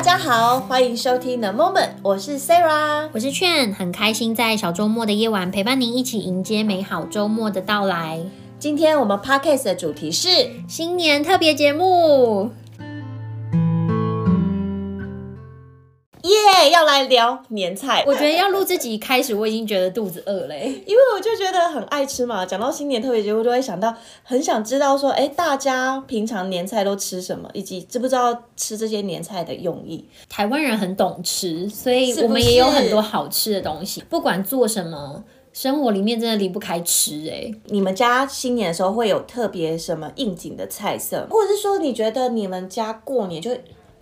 大家好，欢迎收听 The Moment，我是 Sarah，我是劝，很开心在小周末的夜晚陪伴您一起迎接美好周末的到来。今天我们 Podcast 的主题是新年特别节目。要来聊年菜。我觉得要录自己开始，我已经觉得肚子饿了，因为我就觉得很爱吃嘛。讲到新年特别节目，就会想到很想知道说，哎，大家平常年菜都吃什么，以及知不知道吃这些年菜的用意？台湾人很懂吃，所以我们也有很多好吃的东西。不管做什么，生活里面真的离不开吃。哎，你们家新年的时候会有特别什么应景的菜色，或者是说你觉得你们家过年就？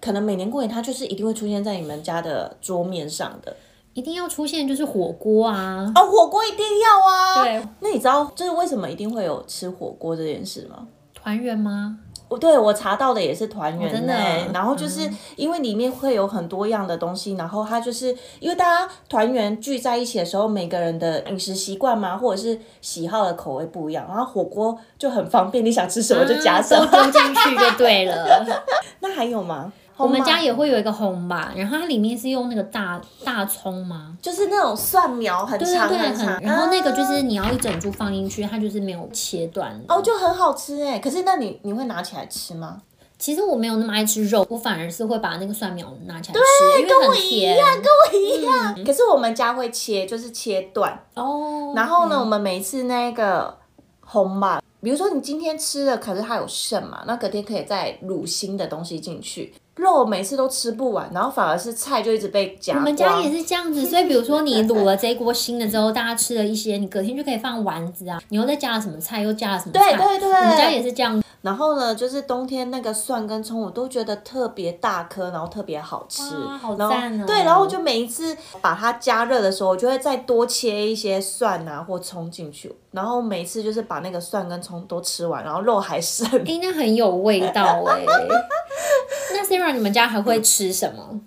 可能每年过年，它就是一定会出现在你们家的桌面上的，一定要出现就是火锅啊！哦，火锅一定要啊！对，那你知道就是为什么一定会有吃火锅这件事吗？团圆吗？我对我查到的也是团圆、欸哦，真的。然后就是因为里面会有很多样的东西，嗯、然后它就是因为大家团圆聚在一起的时候，每个人的饮食习惯嘛，或者是喜好的口味不一样，然后火锅就很方便，你想吃什么就加什么，丢进去就对了。那还有吗？我们家也会有一个红吧，然后它里面是用那个大大葱吗？就是那种蒜苗很长很长，然后那个就是你要一整株放进去，它就是没有切断。哦，就很好吃哎！可是那你你会拿起来吃吗？其实我没有那么爱吃肉，我反而是会把那个蒜苗拿起来吃，对，跟我一样，跟我一样。嗯、可是我们家会切，就是切断哦。然后呢，嗯、我们每次那个红吧，比如说你今天吃了，可是它有剩嘛，那隔天可以再卤新的东西进去。肉每次都吃不完，然后反而是菜就一直被夹。我们家也是这样子，所以比如说你卤了这一锅新的之后，大家吃了一些，你隔天就可以放丸子啊。你又再加了什么菜，又加了什么菜？对对对，我们家也是这样。然后呢，就是冬天那个蒜跟葱，我都觉得特别大颗，然后特别好吃。哇，好赞哦！对，然后我就每一次把它加热的时候，我就会再多切一些蒜啊或葱进去。然后每次就是把那个蒜跟葱都吃完，然后肉还剩。哎，那很有味道哎。那 Sarah，你们家还会吃什么？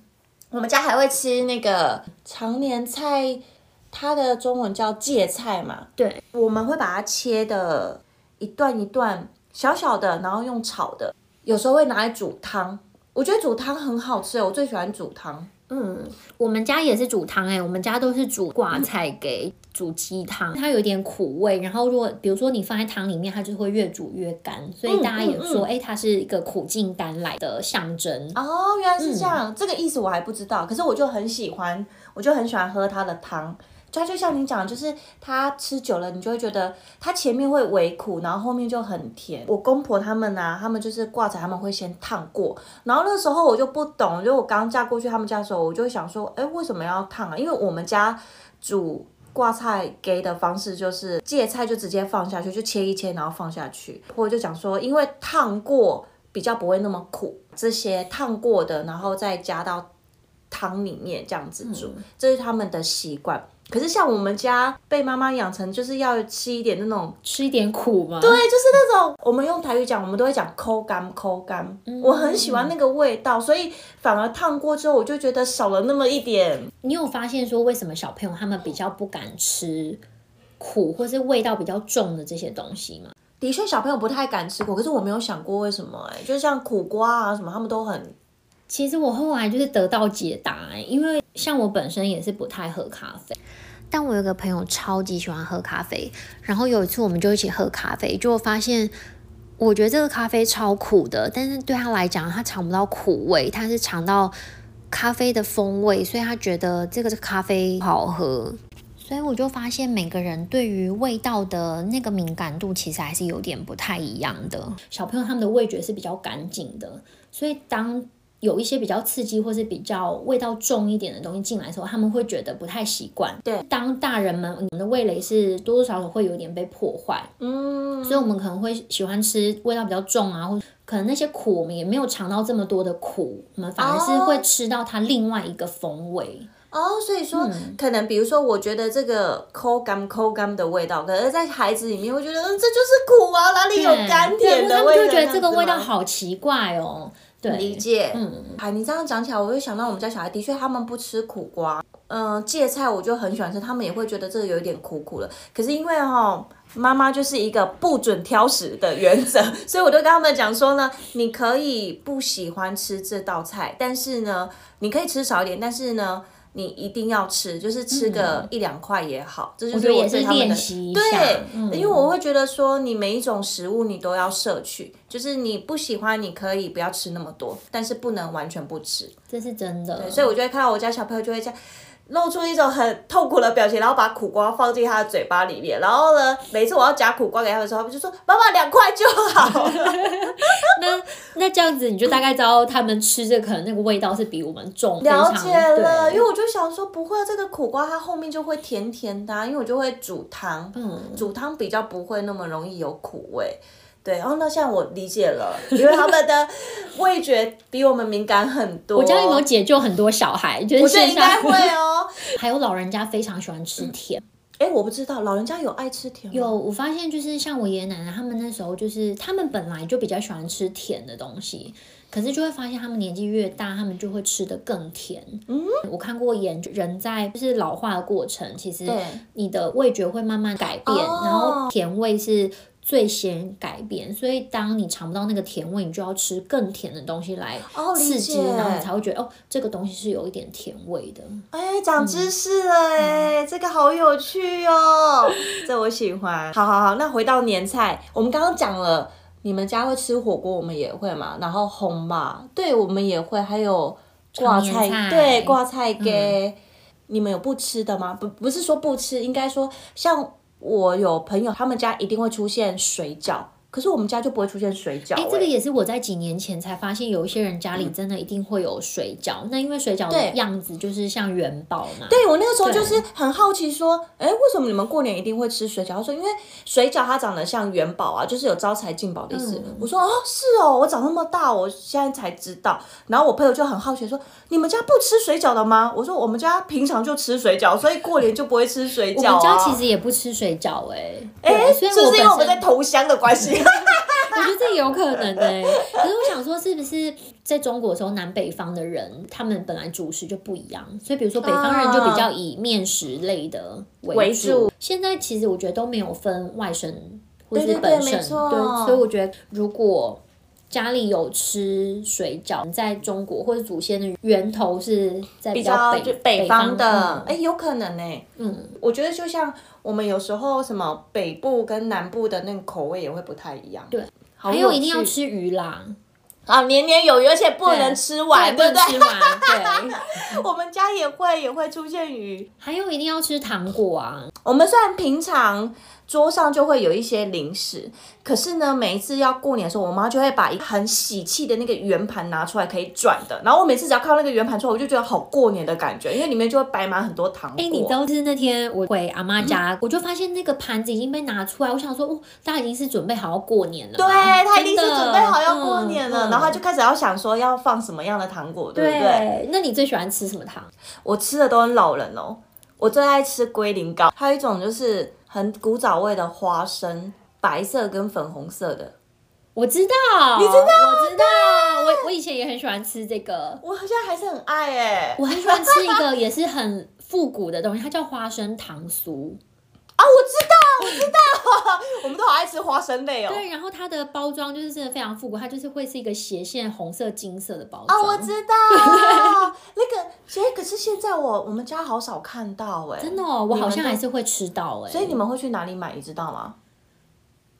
我们家还会吃那个常年菜，它的中文叫芥菜嘛。对，我们会把它切的一段一段小小的，然后用炒的，有时候会拿来煮汤。我觉得煮汤很好吃，我最喜欢煮汤。嗯，我们家也是煮汤哎，我们家都是煮挂菜给煮鸡汤，它有一点苦味。然后如果比如说你放在汤里面，它就会越煮越干，所以大家也说哎、嗯嗯嗯，它是一个苦尽甘来的象征。哦，原来是这样，嗯、这个意思我还不知道。可是我就很喜欢，我就很喜欢喝它的汤。它就像你讲，就是它吃久了，你就会觉得它前面会微苦，然后后面就很甜。我公婆他们啊，他们就是挂菜，他们会先烫过。然后那时候我就不懂，就我刚嫁过去他们家的时候，我就想说，哎，为什么要烫啊？因为我们家煮挂菜给的方式就是芥菜就直接放下去，就切一切，然后放下去。我就讲说，因为烫过比较不会那么苦，这些烫过的，然后再加到汤里面这样子煮，嗯、这是他们的习惯。可是像我们家被妈妈养成，就是要吃一点那种吃一点苦嘛。对，就是那种我们用台语讲，我们都会讲抠干抠干。嗯、我很喜欢那个味道，所以反而烫过之后，我就觉得少了那么一点。你有发现说为什么小朋友他们比较不敢吃苦，或是味道比较重的这些东西吗？的确，小朋友不太敢吃苦，可是我没有想过为什么哎、欸，就是像苦瓜啊什么，他们都很。其实我后来就是得到解答、因为像我本身也是不太喝咖啡，但我有个朋友超级喜欢喝咖啡，然后有一次我们就一起喝咖啡，就发现我觉得这个咖啡超苦的，但是对他来讲，他尝不到苦味，他是尝到咖啡的风味，所以他觉得这个咖啡好喝。所以我就发现每个人对于味道的那个敏感度其实还是有点不太一样的。小朋友他们的味觉是比较干净的，所以当有一些比较刺激或是比较味道重一点的东西进来的时候，他们会觉得不太习惯。对，当大人们，你们的味蕾是多多少少会有点被破坏。嗯，所以我们可能会喜欢吃味道比较重啊，或可能那些苦我们也没有尝到这么多的苦，我们反而是会吃到它另外一个风味。哦，所以说、嗯、可能比如说，我觉得这个口干口干的味道，可是在孩子里面会觉得，嗯，这就是苦啊，哪里有甘甜的味道？他们就觉得这个味道好奇怪哦。对，理解，嗯，哎，你这样讲起来，我就想到我们家小孩的确他们不吃苦瓜，嗯、呃，芥菜我就很喜欢吃，他们也会觉得这个有一点苦苦的。可是因为哈、哦，妈妈就是一个不准挑食的原则，所以我就跟他们讲说呢，你可以不喜欢吃这道菜，但是呢，你可以吃少一点，但是呢。你一定要吃，就是吃个一两块也好，嗯、这就是我对他们的对、嗯，因为我会觉得说，你每一种食物你都要摄取，就是你不喜欢，你可以不要吃那么多，但是不能完全不吃，这是真的。对，所以我就会看到我家小朋友就会这样。露出一种很痛苦的表情，然后把苦瓜放进他的嘴巴里面，然后呢，每次我要夹苦瓜给他的时候，他们就说：“妈妈两块就好。”那那这样子，你就大概知道他们吃这可能那个味道是比我们重。了解了，因为我就想说，不会，这个苦瓜它后面就会甜甜的，啊，因为我就会煮汤，嗯，煮汤比较不会那么容易有苦味。对，然后那现在我理解了，因为他们的 味觉比我们敏感很多。我家有没有解救很多小孩？就是、我觉得应该会哦。还有老人家非常喜欢吃甜。哎、嗯，我不知道老人家有爱吃甜吗？有，我发现就是像我爷爷奶奶他们那时候，就是他们本来就比较喜欢吃甜的东西，可是就会发现他们年纪越大，他们就会吃的更甜。嗯，我看过研究，人在就是老化的过程，其实你的味觉会慢慢改变，然后甜味是。最先改变，所以当你尝不到那个甜味，你就要吃更甜的东西来刺激，哦、然后你才会觉得哦，这个东西是有一点甜味的。哎，长知识了哎、嗯，这个好有趣哦，这我喜欢。好好好，那回到年菜，我们刚刚讲了，你们家会吃火锅，我们也会嘛。然后红嘛，对我们也会，还有挂菜，菜，对挂菜给、嗯、你们有不吃的吗？不，不是说不吃，应该说像。我有朋友，他们家一定会出现水饺。可是我们家就不会出现水饺。哎、欸，这个也是我在几年前才发现，有一些人家里真的一定会有水饺。嗯、那因为水饺的样子就是像元宝嘛。对，我那个时候就是很好奇，说，哎、欸，为什么你们过年一定会吃水饺？他说，因为水饺它长得像元宝啊，就是有招财进宝的意思。嗯、我说，哦，是哦，我长那么大，我现在才知道。然后我朋友就很好奇说，你们家不吃水饺的吗？我说，我们家平常就吃水饺，所以过年就不会吃水饺、啊。我们家其实也不吃水饺、欸，哎，哎，是不是因为我们在同乡的关系？我觉得这有可能呢、欸，可是我想说，是不是在中国的时候，南北方的人他们本来主食就不一样，所以比如说北方人就比较以面食类的为主。啊、现在其实我觉得都没有分外省或是本省，对，所以我觉得如果家里有吃水饺，在中国或者祖先的源头是在比较北，北方的，哎、嗯欸，有可能呢、欸。嗯，我觉得就像。我们有时候什么北部跟南部的那个口味也会不太一样。对，还有一定要吃鱼啦，啊，年年有余，而且不能吃完，对不对？对，我们家也会也会出现鱼，还有一定要吃糖果啊。我们虽然平常。桌上就会有一些零食，可是呢，每一次要过年的时候，我妈就会把一个很喜气的那个圆盘拿出来，可以转的。然后我每次只要看到那个圆盘出来，我就觉得好过年的感觉，因为里面就会摆满很多糖果。哎、欸，你知道就是那天我回阿妈家、嗯，我就发现那个盘子已经被拿出来，我想说，哦，大家已经是准备好要过年了。对，他一定是准备好要过年了，嗯、然后他就开始要想说要放什么样的糖果，对不？对，那你最喜欢吃什么糖？我吃的都很老人哦，我最爱吃龟苓膏，还有一种就是。很古早味的花生，白色跟粉红色的，我知道，你知道，我知道，我我以前也很喜欢吃这个，我好像还是很爱哎，我很喜欢吃一个也是很复古的东西，它叫花生糖酥。啊，我知道，我知道，我们都好爱吃花生类哦。对，然后它的包装就是真的非常复古，它就是会是一个斜线红色金色的包装哦，我知道，那个。哎，可是现在我我们家好少看到哎，真的哦，我好像还是会吃到哎。所以你们会去哪里买？你知道吗？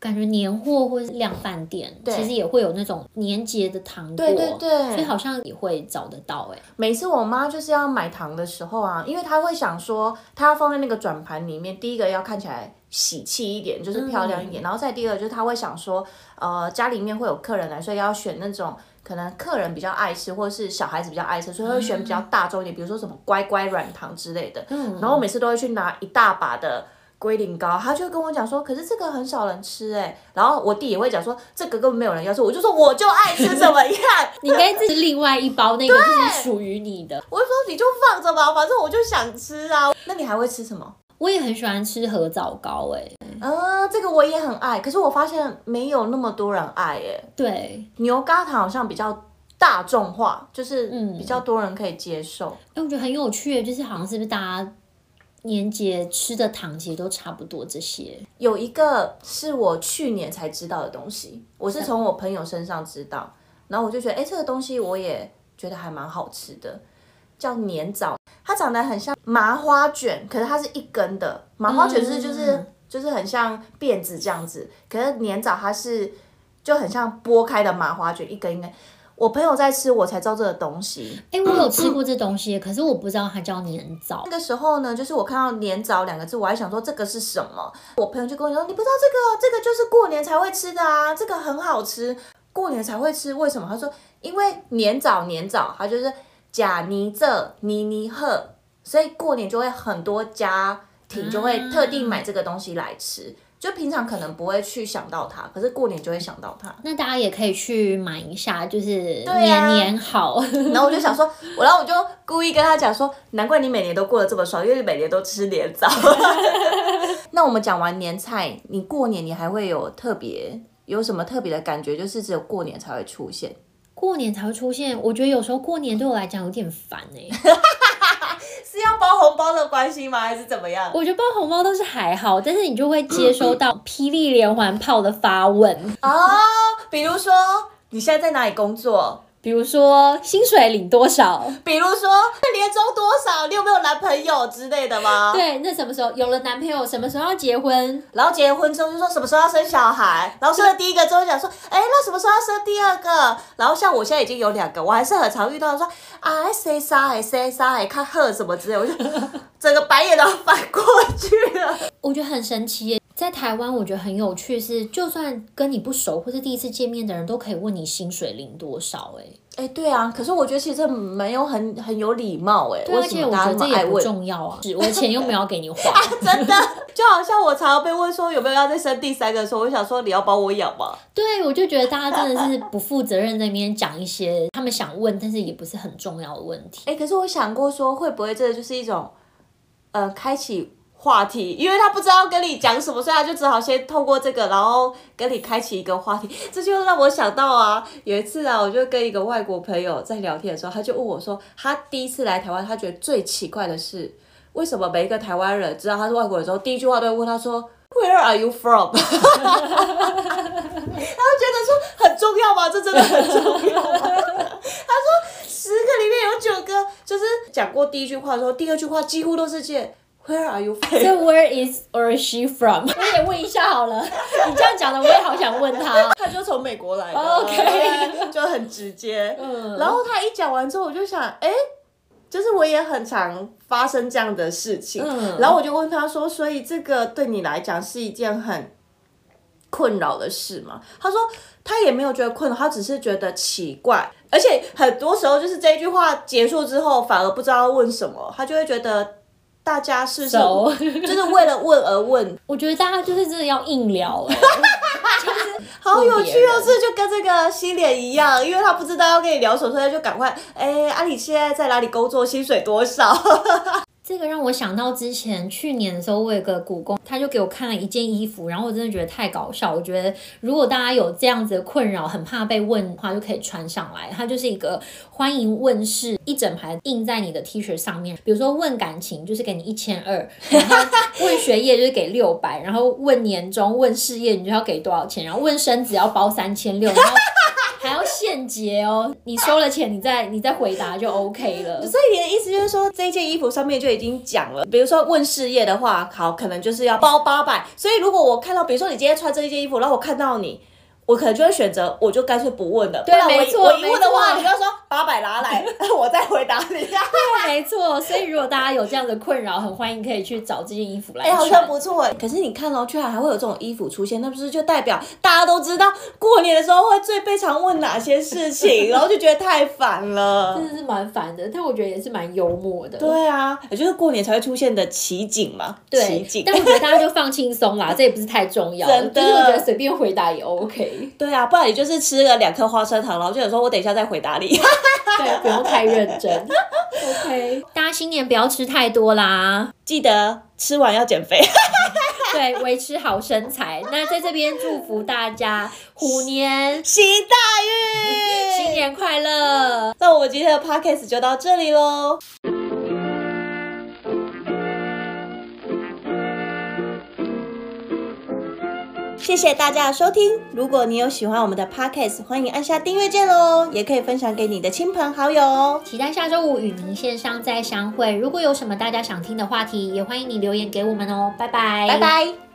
感觉年货或是量贩店，其实也会有那种年节的糖果，对对对，所以好像也会找得到哎。每次我妈就是要买糖的时候啊，因为她会想说，她要放在那个转盘里面，第一个要看起来喜气一点，就是漂亮一点，嗯、然后再第二个就是她会想说，呃，家里面会有客人来，所以要选那种。可能客人比较爱吃，或者是小孩子比较爱吃，所以会选比较大众一点，比如说什么乖乖软糖之类的。嗯。然后我每次都会去拿一大把的龟苓膏，他就跟我讲说，可是这个很少人吃哎。然后我弟也会讲说，这个根本没有人要吃，我就说我就爱吃，怎么样？你应该吃另外一包那个就是属于你的。我就说你就放着吧，反正我就想吃啊。那你还会吃什么？我也很喜欢吃合枣糕，哎，啊，这个我也很爱，可是我发现没有那么多人爱，哎，对，牛轧糖好像比较大众化，就是嗯，比较多人可以接受。哎、嗯，我觉得很有趣，就是好像是不是大家年节吃的糖其实都差不多。这些有一个是我去年才知道的东西，我是从我朋友身上知道，然后我就觉得，哎，这个东西我也觉得还蛮好吃的，叫年枣，它长得很像麻花卷，可是它是一根的，麻花卷是就是、嗯、就是很像辫子这样子，可是年枣它是就很像剥开的麻花卷，一根一根。我朋友在吃，我才知道这个东西。哎、欸，我有吃过这东西，可是我不知道它叫年枣。那个时候呢，就是我看到年枣两个字，我还想说这个是什么。我朋友就跟我说：“你不知道这个，这个就是过年才会吃的啊，这个很好吃，过年才会吃。为什么？”他说：“因为年枣，年枣，它就是假尼这尼尼赫，所以过年就会很多家庭就会特地买这个东西来吃。嗯”就平常可能不会去想到它，可是过年就会想到它。那大家也可以去买一下，就是年年好。啊、然后我就想说，我然后我就故意跟他讲说，难怪你每年都过得这么爽，因为你每年都吃年枣。那我们讲完年菜，你过年你还会有特别有什么特别的感觉？就是只有过年才会出现，过年才会出现。我觉得有时候过年对我来讲有点烦哎、欸。是要包红包的关系吗？还是怎么样？我觉得包红包都是还好，但是你就会接收到霹雳连环炮的发问哦，比如说你现在在哪里工作？比如说薪水领多少？比如说年终多少？你有没有男朋友之类的吗？对，那什么时候有了男朋友？什么时候要结婚？然后结婚之后就说什么时候要生小孩？然后生了第一个之后讲说，哎、欸，那什么时候要生第二个？然后像我现在已经有两个，我还是很常遇到说啊，谁杀哎谁杀哎，看贺什么之类，我就整个白眼都翻过去了。我觉得很神奇耶。在台湾，我觉得很有趣是，就算跟你不熟或是第一次见面的人都可以问你薪水领多少、欸，哎，哎，对啊，可是我觉得其实这没有很很有礼貌、欸，哎，而且我觉得这也不重要啊，是我的钱又没有给你花，啊、真的，就好像我常常被问说有没有要再生第三个的时候，我想说你要帮我养吗？对，我就觉得大家真的是不负责任，在那边讲一些他们想问但是也不是很重要的问题，哎，可是我想过说会不会这就是一种，呃，开启。话题，因为他不知道跟你讲什么，所以他就只好先透过这个，然后跟你开启一个话题。这就让我想到啊，有一次啊，我就跟一个外国朋友在聊天的时候，他就问我说，他第一次来台湾，他觉得最奇怪的是，为什么每一个台湾人知道他是外国人之后，第一句话都会问他说，Where are you from？然后觉得说很重要吗？这真的很重要？他说十个里面有九个就是讲过第一句话的时候，第二句话几乎都是借。Where are you from? So where is or is she from? 我也问一下好了，你这样讲的我也好想问他。他就从美国来的，OK，就很直接。嗯，然后他一讲完之后，我就想，哎，就是我也很常发生这样的事情。嗯，然后我就问他说，所以这个对你来讲是一件很困扰的事吗？他说他也没有觉得困扰，他只是觉得奇怪，而且很多时候就是这句话结束之后，反而不知道要问什么，他就会觉得。大家是说，so, 就是为了问而问。我觉得大家就是真的要硬聊，欸，就是好有趣哦，这就跟这个洗脸一样，因为他不知道要跟你聊什么，所以就赶快，哎，欸，啊，你现在在哪里工作？薪水多少？这个让我想到之前去年的时候，我有个股工，他就给我看了一件衣服，然后我真的觉得太搞笑。我觉得如果大家有这样子的困扰，很怕被问的话，就可以穿上来。它就是一个欢迎问世，一整排印在你的 T 恤上面。比如说问感情，就是给你一千二；然后 问学业就是给六百；然后问年终、问事业，你就要给多少钱？然后问生子要包三千六。然后还要现结哦，你收了钱，你再你再回答就 OK 了。所以你的意思就是说，这件衣服上面就已经讲了，比如说问事业的话，好，可能就是要包八百。所以如果我看到，比如说你今天穿这一件衣服，然后我看到你。我可能就会选择，我就干脆不问了。对，没错，我一问的话，你就说八百拿来，我再回答你。对，没错。所以如果大家有这样的困扰，很欢迎可以去找这件衣服来穿。哎、欸，好像不错哎。可是你看哦，居然还会有这种衣服出现，那不是就代表大家都知道过年的时候会最被常问哪些事情，然后就觉得太烦了。真的是蛮烦的，但我觉得也是蛮幽默的。对啊，也就是过年才会出现的奇景嘛。对，奇景。但我觉得大家就放轻松啦，这也不是太重要。真的，就是我觉得随便回答也 OK。对啊，不然你就。就是吃了两颗花生糖，然后就想说，我等一下再回答你。对，不用太认真。OK，大家新年不要吃太多啦，记得吃完要减肥。对，维持好身材。那在这边祝福大家虎年行大运，新年快乐。那我们今天的 Podcast 就到这里喽。谢谢大家的收听。如果你有喜欢我们的 podcast，欢迎按下订阅键哦，也可以分享给你的亲朋好友哦。期待下周五与您线上再相会。如果有什么大家想听的话题，也欢迎你留言给我们哦。拜拜，拜拜。